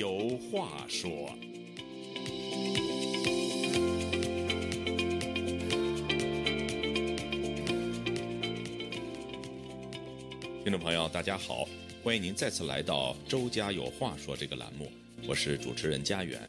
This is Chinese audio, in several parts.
有话说。听众朋友，大家好，欢迎您再次来到《周家有话说》这个栏目，我是主持人家园。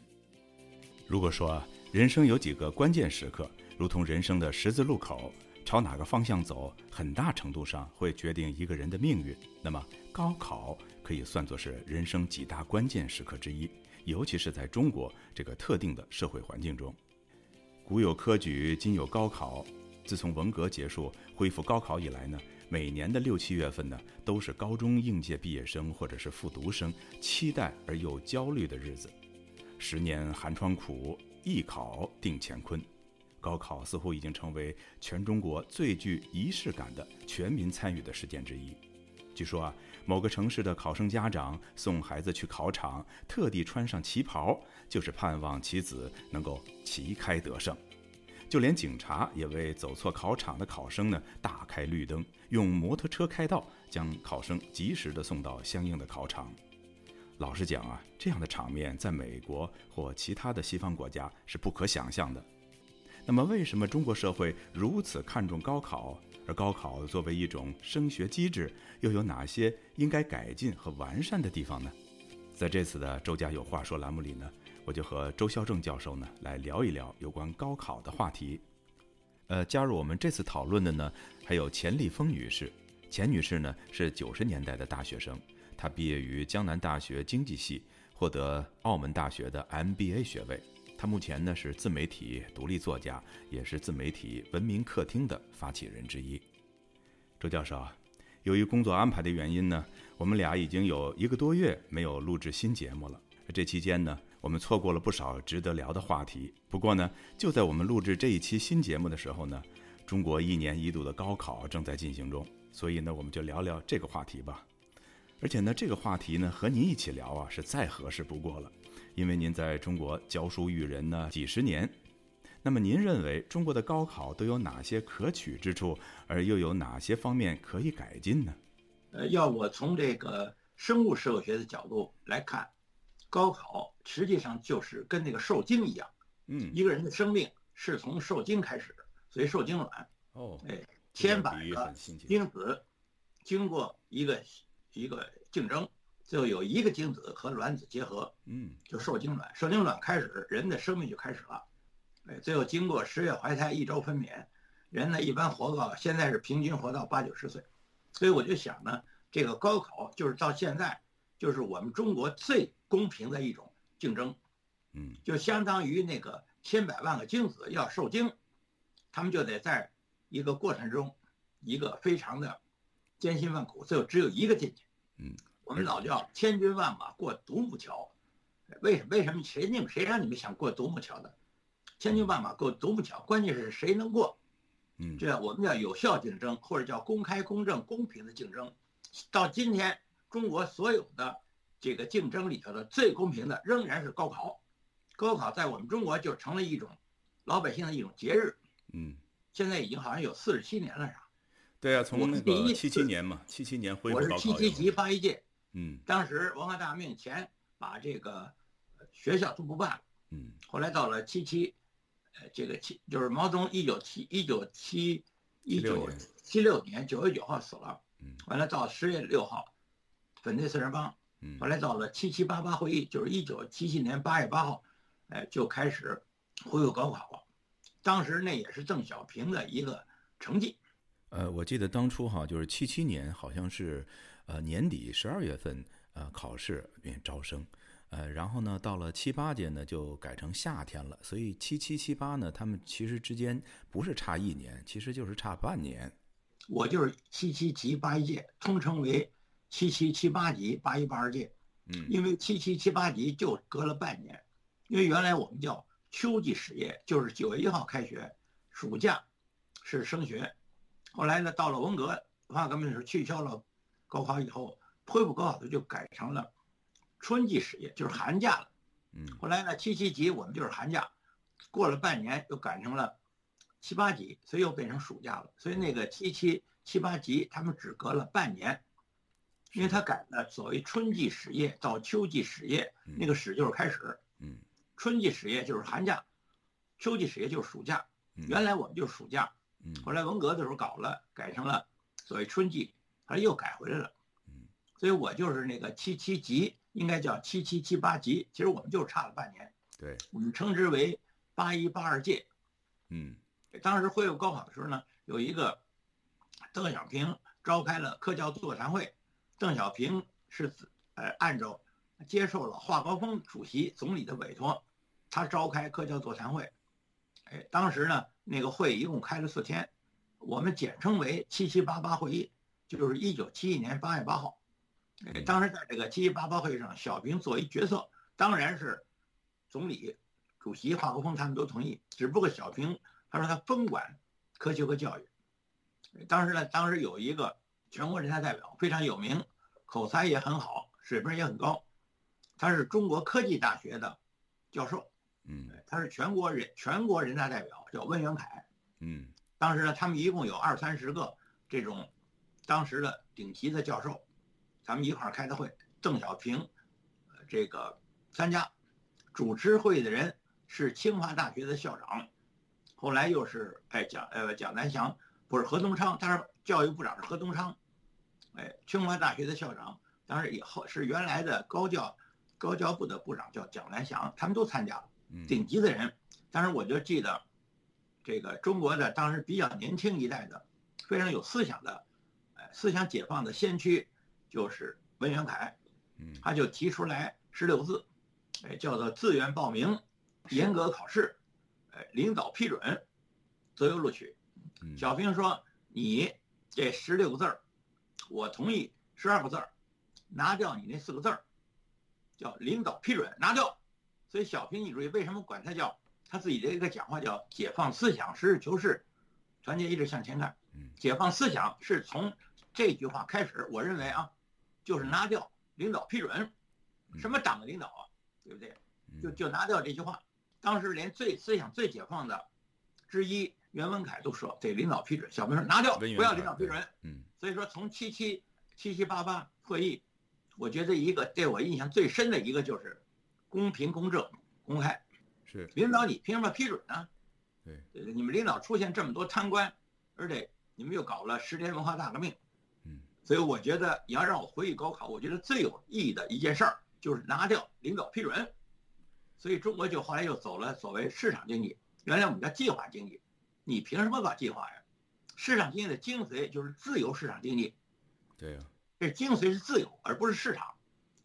如果说人生有几个关键时刻，如同人生的十字路口，朝哪个方向走，很大程度上会决定一个人的命运。那么，高考可以算作是人生几大关键时刻之一，尤其是在中国这个特定的社会环境中。古有科举，今有高考。自从文革结束、恢复高考以来呢，每年的六七月份呢，都是高中应届毕业生或者是复读生期待而又焦虑的日子。十年寒窗苦，一考定乾坤。高考似乎已经成为全中国最具仪式感的全民参与的事件之一。据说啊，某个城市的考生家长送孩子去考场，特地穿上旗袍，就是盼望其子能够旗开得胜。就连警察也为走错考场的考生呢大开绿灯，用摩托车开道，将考生及时的送到相应的考场。老实讲啊，这样的场面在美国或其他的西方国家是不可想象的。那么，为什么中国社会如此看重高考？而高考作为一种升学机制，又有哪些应该改进和完善的地方呢？在这次的《周家有话说》栏目里呢？我就和周孝正教授呢来聊一聊有关高考的话题。呃，加入我们这次讨论的呢还有钱立峰女士。钱女士呢是九十年代的大学生，她毕业于江南大学经济系，获得澳门大学的 MBA 学位。他目前呢是自媒体独立作家，也是自媒体文明客厅的发起人之一。周教授，由于工作安排的原因呢，我们俩已经有一个多月没有录制新节目了。这期间呢。我们错过了不少值得聊的话题。不过呢，就在我们录制这一期新节目的时候呢，中国一年一度的高考正在进行中，所以呢，我们就聊聊这个话题吧。而且呢，这个话题呢，和您一起聊啊，是再合适不过了，因为您在中国教书育人呢几十年。那么，您认为中国的高考都有哪些可取之处，而又有哪些方面可以改进呢？呃，要我从这个生物社会学的角度来看。高考实际上就是跟那个受精一样，嗯，一个人的生命是从受精开始，所以受精卵，哦，哎，千百个精子经过一个一个竞争，最后有一个精子和卵子结合，嗯，就受精卵，受精卵开始，人的生命就开始了，哎，最后经过十月怀胎，一周分娩，人呢一般活到现在是平均活到八九十岁，所以我就想呢，这个高考就是到现在就是我们中国最。公平的一种竞争，嗯，就相当于那个千百万个精子要受精，他们就得在一个过程中，一个非常的艰辛万苦，最后只有一个进去，嗯，我们老叫千军万马过独木桥，为什么？为什么？谁你们谁让你们想过独木桥的？千军万马过独木桥，关键是谁能过？嗯，这我们叫有效竞争，或者叫公开、公正、公平的竞争。到今天，中国所有的。这个竞争里头的最公平的仍然是高考，高考在我们中国就成了一种老百姓的一种节日。嗯，现在已经好像有四十七年了，是吧？对啊，从那个七七年嘛，七七年恢复高考。我是七七级八一届。嗯，当时文化大革命前把这个学校都不办了。嗯，后来到了七七，呃，这个七就是毛泽东一九七一九七一九七六年九月九号死了。嗯，完了到十月六号，粉碎四人帮。嗯后来到了七七八八会议，就是一九七七年八月八号，哎，就开始恢复高考了。当时那也是邓小平的一个成绩。呃，我记得当初哈，就是七七年好像是，呃年底十二月份呃考试并招生，呃，然后呢到了七八届呢就改成夏天了，所以七七七八呢他们其实之间不是差一年，其实就是差半年。我就是七七级八一届，通称为。七七七八级八一八二届，嗯，因为七七七八级就隔了半年，因为原来我们叫秋季实业，就是九月一号开学，暑假是升学，后来呢，到了文革文化革命的时候取消了高考以后，恢复高考的就改成了春季始业，就是寒假了，嗯，后来呢，七七级我们就是寒假，过了半年又改成了七八级，所以又变成暑假了，所以那个七七七八级他们只隔了半年。因为他改了所谓春季始业到秋季始业，那个始就是开始，嗯，春季始业就是寒假，秋季始业就是暑假。原来我们就是暑假，嗯，后来文革的时候搞了，改成了所谓春季，后来又改回来了，嗯，所以我就是那个七七级，应该叫七七七八级，其实我们就是差了半年，对，我们称之为八一八二届，嗯，当时恢复高考的时候呢，有一个邓小平召开了科教座谈会，邓小平是呃按照接受了华国锋主席总理的委托，他召开科教座谈会。哎，当时呢，那个会一共开了四天，我们简称为七七八八会议，就是一九七一年八月八号。哎，当时在这个七七八八会议上，小平作为决策，当然是总理、主席华国锋他们都同意，只不过小平他说他分管科学和教育。当时呢，当时有一个全国人大代表非常有名，口才也很好，水平也很高，他是中国科技大学的教授。嗯，他是全国人全国人大代表，叫温元凯。嗯，当时呢，他们一共有二三十个这种当时的顶级的教授，咱们一块儿开的会。邓小平，这个参加，主持会议的人是清华大学的校长，后来又是哎蒋呃蒋南翔，不是何东昌，他是教育部长是何东昌，哎清华大学的校长，当时以后是原来的高教高教部的部长叫蒋南翔，他们都参加了。顶级的人，当时我就记得，这个中国的当时比较年轻一代的，非常有思想的，呃，思想解放的先驱，就是文元凯，嗯，他就提出来十六字，哎，叫做自愿报名，严格考试，哎，领导批准，择优录取。小平说：“你这十六个字儿，我同意十二个字儿，拿掉你那四个字儿，叫领导批准，拿掉。”所以小平，你注意为什么管他叫他自己的一个讲话叫解放思想，实事求是，团结一致向前看。解放思想是从这句话开始。我认为啊，就是拿掉领导批准，什么党的领导啊，对不对？就就拿掉这句话。当时连最思想最解放的之一袁文凯都说得领导批准。小平说拿掉，不要领导批准。嗯。所以说从七七七七八八会议，我觉得一个对我印象最深的一个就是。公平、公正、公开，是领导你凭什么批准呢？对，你们领导出现这么多贪官，而且你们又搞了十年文化大革命，嗯，所以我觉得你要让我回忆高考，我觉得最有意义的一件事儿就是拿掉领导批准，所以中国就后来又走了所谓市场经济，原来我们叫计划经济，你凭什么搞计划呀？市场经济的精髓就是自由市场经济，对呀，这精髓是自由，而不是市场，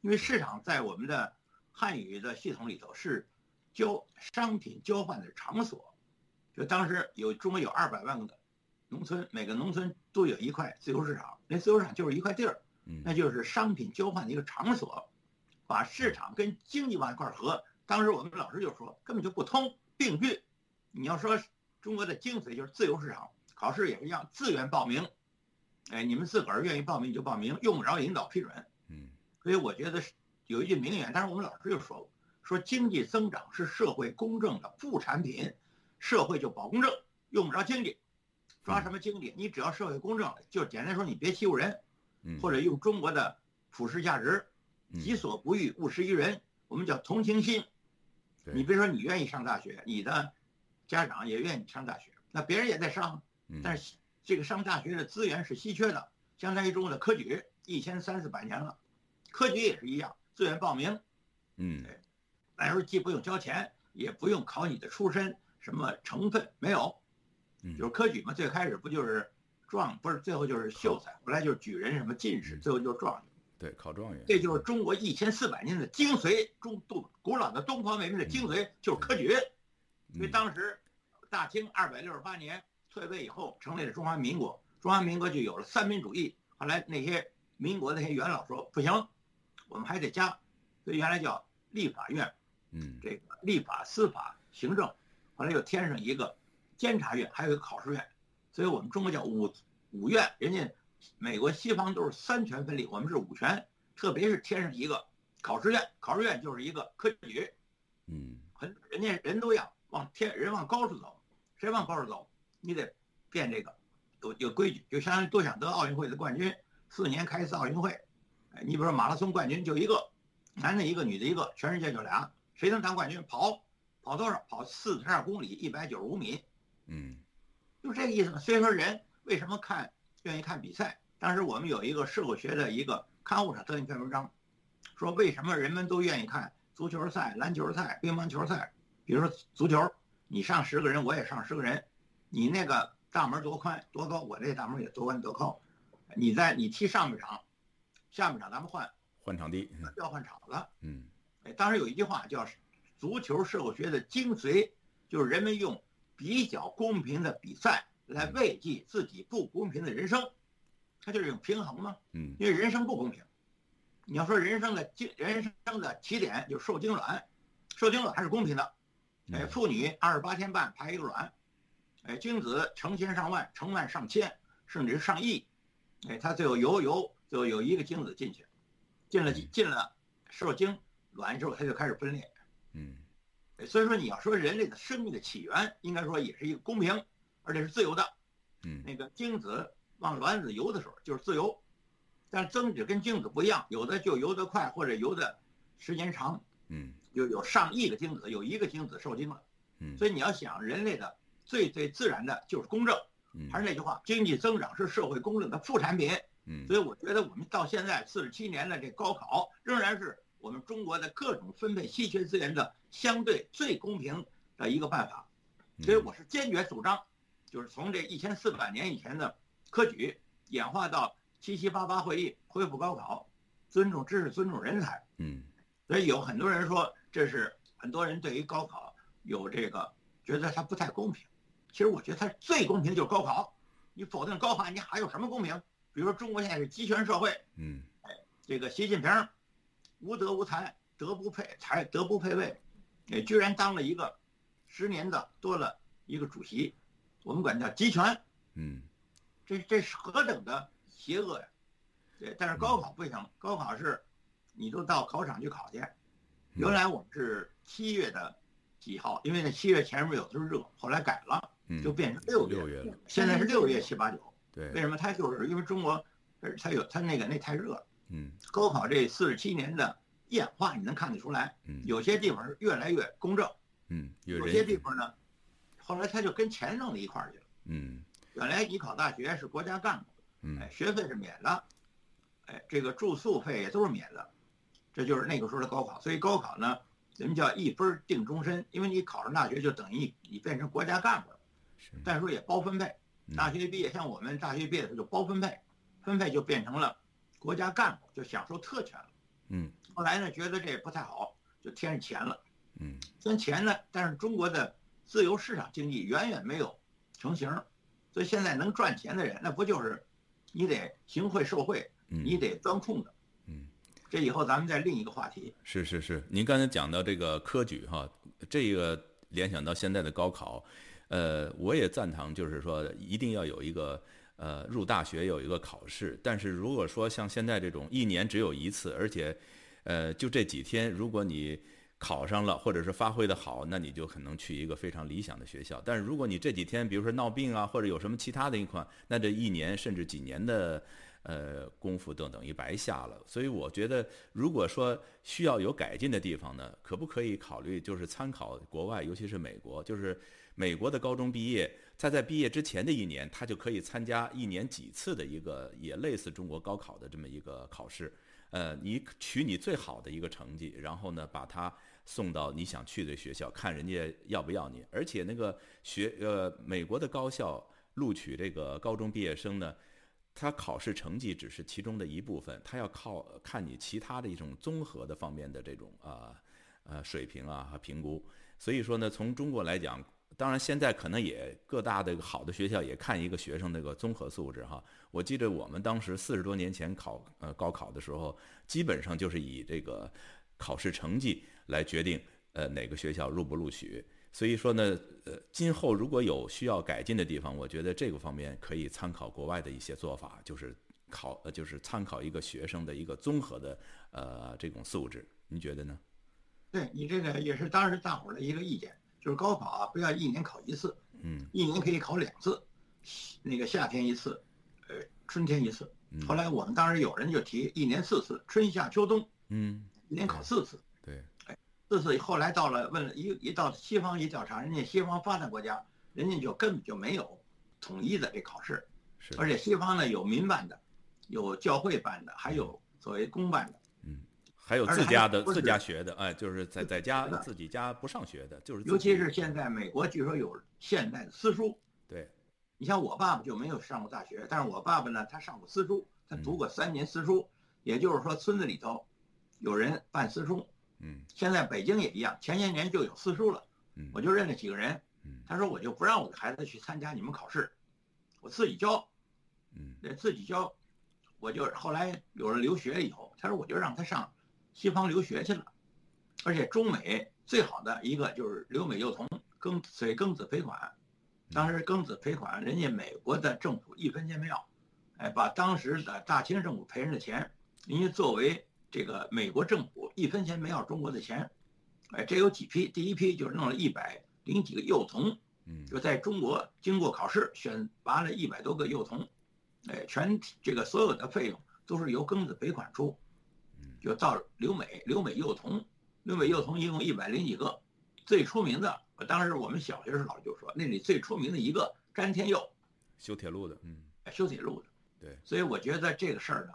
因为市场在我们的。汉语的系统里头是交商品交换的场所，就当时有中国有二百万个农村，每个农村都有一块自由市场，那自由市场就是一块地儿，那就是商品交换的一个场所，把市场跟经济往一块合。当时我们老师就说根本就不通并举。你要说中国的精髓就是自由市场，考试也是一样，自愿报名，哎，你们自个儿愿意报名就报名，用不着引导批准。嗯，所以我觉得是。有一句名言，但是我们老师就说过，说经济增长是社会公正的副产品，社会就保公正，用不着经济，抓什么经济？你只要社会公正，就简单说，你别欺负人，或者用中国的普世价值，己所不欲，勿施于人，我们叫同情心。你比如说，你愿意上大学，你的家长也愿意上大学，那别人也在上，但是这个上大学的资源是稀缺的，相当于中国的科举，一千三四百年了，科举也是一样。自愿报名，嗯，那时候既不用交钱，也不用考你的出身什么成分没有，就是科举嘛。最开始不就是状，不是最后就是秀才，后来就是举人什么进士，最后就是状元。对，考状元。这就是中国一千四百年的精髓，中东古老的东方文明的精髓就是科举。因为当时大清二百六十八年退位以后，成立了中华民国，中华民国就有了三民主义。后来那些民国那些元老说不行。我们还得加，所以原来叫立法院，嗯，这个立法、司法、行政，后来又添上一个监察院，还有一个考试院，所以我们中国叫五五院。人家美国、西方都是三权分立，我们是五权，特别是添上一个考试院，考试院就是一个科举，嗯，很人家人都要往天人往高处走，谁往高处走，你得变这个有有规矩，就相当于多想得奥运会的冠军，四年开一次奥运会。哎，你比如说马拉松冠军就一个，男的一个，女的一个，全世界就俩，谁能当冠军？跑跑多少？跑四十二公里，一百九十五米。嗯，就这个意思。所以说人为什么看愿意看比赛？当时我们有一个社会学的一个刊物上登一篇文章，说为什么人们都愿意看足球赛、篮球赛、乒乓球赛？比如说足球，你上十个人，我也上十个人，你那个大门多宽多高，我这大门也多宽多高。你在你踢上半场，下半场咱们换换场地，要换场子。嗯，哎，当时有一句话叫“足球社会学的精髓”，就是人们用比较公平的比赛来慰藉自己不公平的人生，它就是一种平衡嘛。嗯，因为人生不公平，你要说人生的精人生的起点就是受精卵，受精卵还是公平的。哎，妇女二十八天半排一个卵，哎，精子成千上万、成万上千，甚至是上亿。哎，它最后游游，最后有一个精子进去，进了进了受精卵之后，它就开始分裂。嗯，所以说你要说人类的生命的起源，应该说也是一个公平，而且是自由的。嗯，那个精子往卵子游的时候就是自由，但是增子跟精子不一样，有的就游得快，或者游的时间长。嗯，有有上亿个精子，有一个精子受精了。嗯，所以你要想人类的最最自然的就是公正。还是那句话，经济增长是社会公正的副产品。嗯，所以我觉得我们到现在四十七年的这高考，仍然是我们中国的各种分配稀缺资源的相对最公平的一个办法。所以我是坚决主张，就是从这一千四百年以前的科举演化到七七八八会议恢复高考，尊重知识，尊重人才。嗯，所以有很多人说这是很多人对于高考有这个觉得它不太公平。其实我觉得它最公平的就是高考，你否定高考，你还有什么公平？比如说中国现在是集权社会，嗯，哎，这个习近平无德无才，德不配才，德不配位，哎，居然当了一个十年的多了一个主席，我们管叫集权，嗯，这这是何等的邪恶呀！对，但是高考不行，高考是，你都到考场去考去，原来我们是七月的几号，因为那七月前面有的时候热，后来改了。就变成六六月了，现在是六月七八九。对，为什么？它就是因为中国，它有它那个那太热了。嗯，高考这四十七年的演化，你能看得出来。嗯，有些地方是越来越公正。嗯，有些地方呢，后来他就跟钱弄到一块儿去了。嗯，原来你考大学是国家干部，嗯，哎，学费是免的，哎，这个住宿费也都是免的，这就是那个时候的高考。所以高考呢，人们叫一分定终身，因为你考上大学就等于你变成国家干部了。但是说也包分配，大学毕业像我们大学毕业的时候就包分配，分配就变成了国家干部，就享受特权了。嗯，后来呢，觉得这不太好，就添上钱了。嗯，添钱呢，但是中国的自由市场经济远远没有成型，所以现在能赚钱的人，那不就是你得行贿受贿，你得钻空子。嗯，这以后咱们再另一个话题。是是是，您刚才讲到这个科举哈，这个联想到现在的高考。呃，我也赞同，就是说一定要有一个呃入大学有一个考试。但是如果说像现在这种一年只有一次，而且呃就这几天，如果你考上了或者是发挥的好，那你就可能去一个非常理想的学校。但是如果你这几天比如说闹病啊，或者有什么其他的一款，那这一年甚至几年的呃功夫都等于白下了。所以我觉得，如果说需要有改进的地方呢，可不可以考虑就是参考国外，尤其是美国，就是。美国的高中毕业，他在毕业之前的一年，他就可以参加一年几次的一个也类似中国高考的这么一个考试。呃，你取你最好的一个成绩，然后呢，把他送到你想去的学校，看人家要不要你。而且那个学呃，美国的高校录取这个高中毕业生呢，他考试成绩只是其中的一部分，他要靠看你其他的一种综合的方面的这种啊呃水平啊和评估。所以说呢，从中国来讲。当然，现在可能也各大的好的学校也看一个学生那个综合素质哈。我记得我们当时四十多年前考呃高考的时候，基本上就是以这个考试成绩来决定呃哪个学校录不录取。所以说呢，呃，今后如果有需要改进的地方，我觉得这个方面可以参考国外的一些做法，就是考呃就是参考一个学生的一个综合的呃这种素质。您觉得呢？对你这个也是当时大伙儿的一个意见。就是高考啊，不要一年考一次，嗯，一年可以考两次，那个夏天一次，呃，春天一次，后来我们当时有人就提一年四次，春夏秋冬，嗯，一年考四次。对，哎，四次后来到了问了一一到西方一调查，人家西方发达国家，人家就根本就没有统一的这考试，是，而且西方呢有民办的，有教会办的，还有所谓公办的。嗯，还有自家的自家学的，哎，就是在在家自己家不上学的，就是尤其是现在美国据说有现代的私塾。对。你像我爸爸就没有上过大学，但是我爸爸呢，他上过私塾，他读过三年私塾，也就是说村子里头有人办私塾。嗯，现在北京也一样，前些年就有私塾了。嗯，我就认了几个人。嗯，他说我就不让我的孩子去参加你们考试，我自己教。嗯，自己教，我就后来有了留学了以后，他说我就让他上西方留学去了，而且中美最好的一个就是留美幼童，庚所以庚子赔款。当时庚子赔款，人家美国的政府一分钱没要，哎，把当时的大清政府赔人的钱，人家作为这个美国政府一分钱没要中国的钱，哎，这有几批？第一批就是弄了一百零几个幼童，嗯，就在中国经过考试选拔了一百多个幼童，哎，全这个所有的费用都是由庚子赔款出，就到留美留美幼童，留美幼童一共一百零几个，最出名的。我当时我们小学时老师就说，那里最出名的一个詹天佑，修铁路的，嗯，修铁路的，对，所以我觉得这个事儿呢，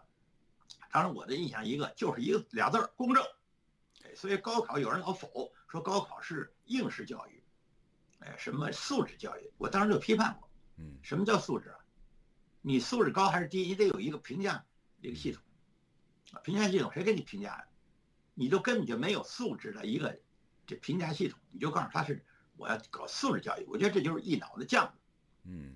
当然我的印象一个就是一个俩字儿公正，哎，所以高考有人老否说高考是应试教育，哎，什么素质教育，我当时就批判过，嗯，什么叫素质啊？你素质高还是低，你得有一个评价一个系统，啊，评价系统谁给你评价呀？你都根本就没有素质的一个这评价系统，你就告诉他是。我要搞素质教育，我觉得这就是一脑子犟。嗯，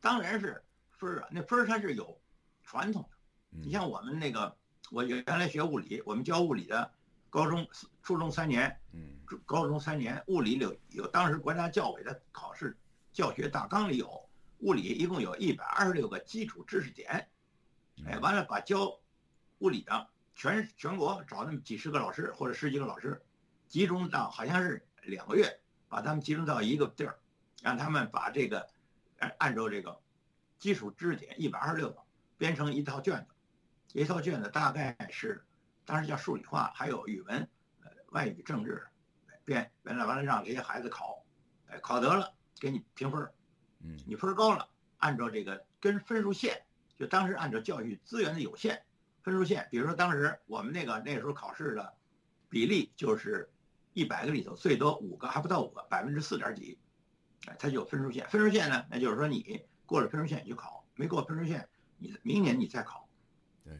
当然是分儿啊，那分儿它是有传统的。你像我们那个，我原来学物理，我们教物理的，高中、初中三年，嗯，高中三年，物理有有当时国家教委的考试教学大纲里有物理，一共有一百二十六个基础知识点。哎，完了把教物理的全全国找那么几十个老师或者十几个老师，集中到好像是两个月。把他们集中到一个地儿，让他们把这个按按照这个基础知识点一百二十六个编成一套卷子，一套卷子大概是当时叫数理化，还有语文、呃外语、政治编完了完了让这些孩子考，哎考得了给你评分，嗯，你分高了，按照这个跟分数线，就当时按照教育资源的有限分数线，比如说当时我们那个那时候考试的比例就是。一百个里头最多五个，还不到五个，百分之四点几，哎，它就有分数线。分数线呢，那就是说你过了分数线你就考，没过分数线，你明年你再考。对，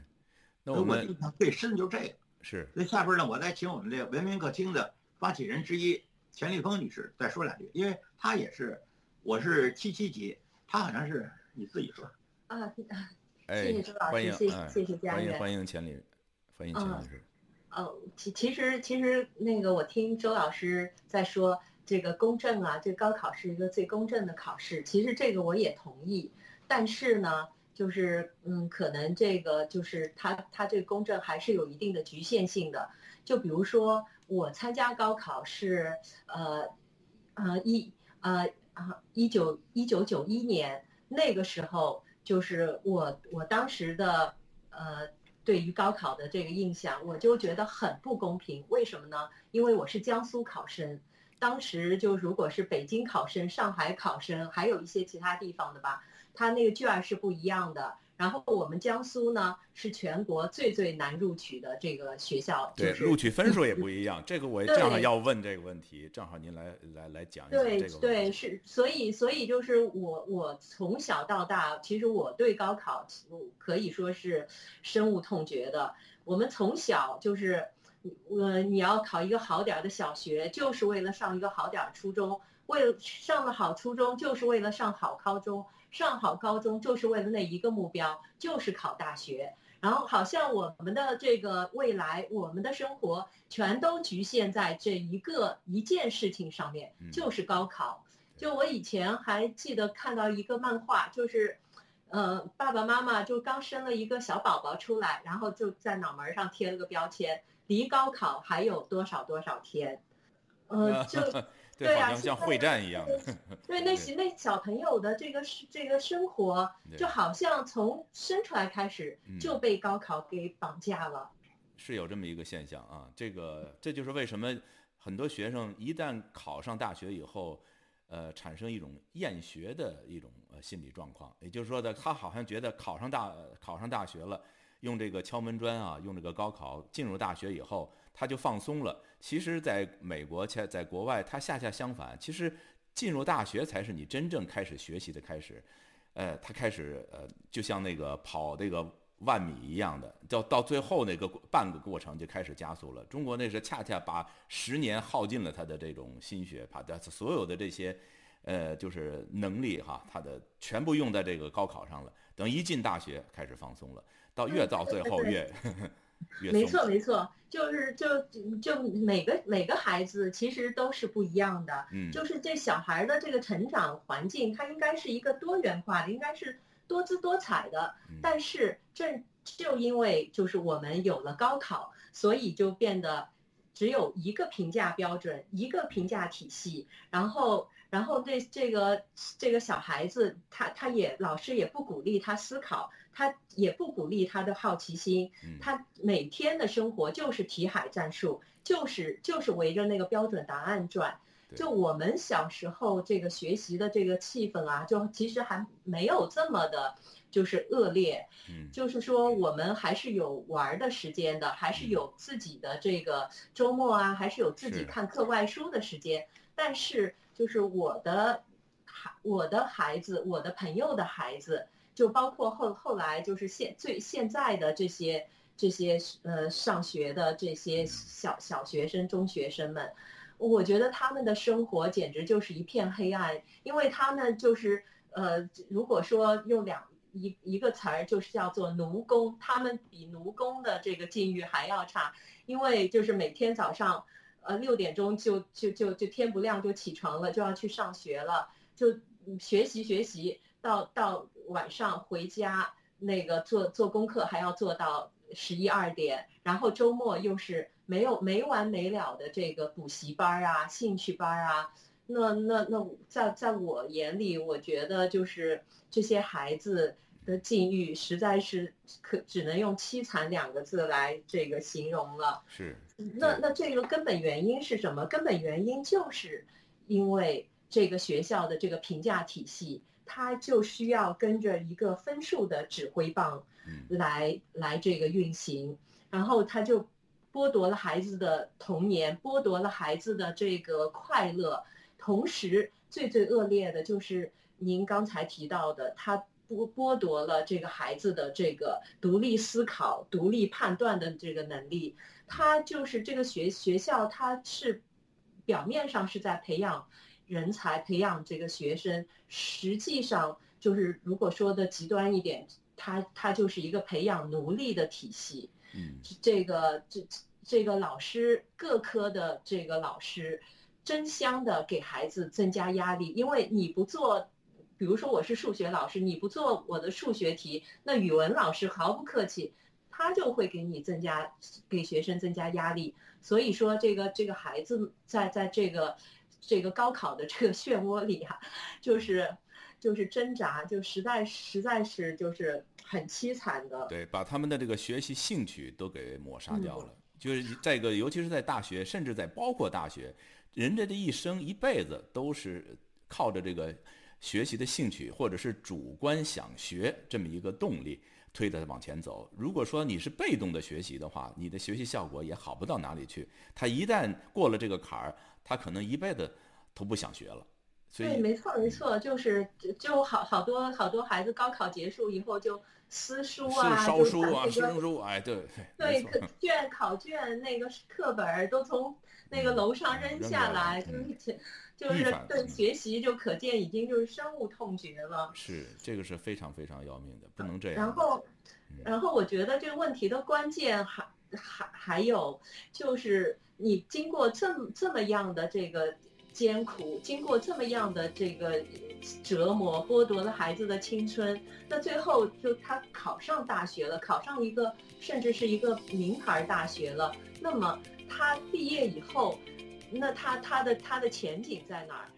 那我们印象最深的就是这个。是。所以下边呢，我再请我们这个文明客厅的发起人之一钱立峰女士再说两句，因为她也是，我是七七级，她好像是你自己说。啊，哎，谢谢周老师，谢谢谢谢家人，欢迎欢迎钱理，欢迎钱老师。哦，其其实其实那个我听周老师在说这个公正啊，这高考是一个最公正的考试。其实这个我也同意，但是呢，就是嗯，可能这个就是他他这个公正还是有一定的局限性的。就比如说我参加高考是呃呃一呃啊一九一九九一年那个时候，就是我我当时的呃。对于高考的这个印象，我就觉得很不公平。为什么呢？因为我是江苏考生，当时就如果是北京考生、上海考生，还有一些其他地方的吧，他那个卷是不一样的。然后我们江苏呢是全国最最难录取的这个学校，对，录取分数也不一样。这个我正好要问这个问题，正好您来来来讲一下这个。对对是，所以所以就是我我从小到大，其实我对高考可以说是深恶痛绝的。我们从小就是，呃，你要考一个好点儿的小学，就是为了上一个好点儿初中；为了上了好初中，就是为了上好高中。上好高中就是为了那一个目标，就是考大学。然后好像我们的这个未来，我们的生活全都局限在这一个一件事情上面，就是高考。就我以前还记得看到一个漫画，就是，呃，爸爸妈妈就刚生了一个小宝宝出来，然后就在脑门上贴了个标签，离高考还有多少多少天。呃，就对好像像会战一样的。对，那些那小朋友的这个这个生活，就好像从生出来开始就被高考给绑架了。是有这么一个现象啊，这个这就是为什么很多学生一旦考上大学以后，呃，产生一种厌学的一种呃心理状况。也就是说的，他好像觉得考上大考上大学了，用这个敲门砖啊，用这个高考进入大学以后，他就放松了。其实，在美国，在在国外，他恰恰相反。其实进入大学才是你真正开始学习的开始。呃，他开始呃，就像那个跑这个。万米一样的，到到最后那个半个过程就开始加速了。中国那是恰恰把十年耗尽了他的这种心血，把他所有的这些，呃，就是能力哈，他的全部用在这个高考上了。等一进大学开始放松了，到越到最后越越没错没错，就是就就每个每个孩子其实都是不一样的，嗯，就是这小孩的这个成长环境，它应该是一个多元化的，应该是。多姿多彩的，但是正就因为就是我们有了高考，所以就变得只有一个评价标准，一个评价体系，然后然后对这个这个小孩子他他也老师也不鼓励他思考，他也不鼓励他的好奇心，他每天的生活就是题海战术，就是就是围着那个标准答案转。就我们小时候这个学习的这个气氛啊，就其实还没有这么的，就是恶劣。嗯，就是说我们还是有玩的时间的，还是有自己的这个周末啊，还是有自己看课外书的时间。但是就是我的孩，我的孩子，我的朋友的孩子，就包括后后来就是现最现在的这些这些呃上学的这些小小学生、中学生们。我觉得他们的生活简直就是一片黑暗，因为他们就是呃，如果说用两一一个词儿，就是叫做奴工，他们比奴工的这个境遇还要差，因为就是每天早上，呃六点钟就就就就天不亮就起床了，就要去上学了，就学习学习到到晚上回家那个做做功课还要做到十一二点，然后周末又是。没有没完没了的这个补习班啊，兴趣班啊，那那那在在我眼里，我觉得就是这些孩子的境遇实在是可只能用凄惨两个字来这个形容了。是。那那这个根本原因是什么？根本原因就是因为这个学校的这个评价体系，它就需要跟着一个分数的指挥棒来来这个运行，然后它就。剥夺了孩子的童年，剥夺了孩子的这个快乐，同时最最恶劣的就是您刚才提到的，他剥剥夺了这个孩子的这个独立思考、独立判断的这个能力。他就是这个学学校，他是表面上是在培养人才、培养这个学生，实际上就是如果说的极端一点，他他就是一个培养奴隶的体系。嗯，这个这这个老师各科的这个老师，争相的给孩子增加压力，因为你不做，比如说我是数学老师，你不做我的数学题，那语文老师毫不客气，他就会给你增加给学生增加压力。所以说这个这个孩子在在这个这个高考的这个漩涡里啊，就是就是挣扎，就实在实在是就是。很凄惨的，对，把他们的这个学习兴趣都给抹杀掉了。就是再一个，尤其是在大学，甚至在包括大学，人家的一生一辈子都是靠着这个学习的兴趣，或者是主观想学这么一个动力推着往前走。如果说你是被动的学习的话，你的学习效果也好不到哪里去。他一旦过了这个坎儿，他可能一辈子都不想学了。对，没错，没错，就是就好好多好多孩子高考结束以后就。撕书啊，烧书啊，撕书，哎，对对，对，卷考卷那个课本都从那个楼上扔下来，就是就是对学习就可见已经就是深恶痛绝了。是，这个是非常非常要命的，不能这样。然后，然后我觉得这个问题的关键还还还有就是你经过这么这么样的这个。艰苦，经过这么样的这个折磨，剥夺了孩子的青春，那最后就他考上大学了，考上一个甚至是一个名牌大学了。那么他毕业以后，那他他的他的前景在哪儿？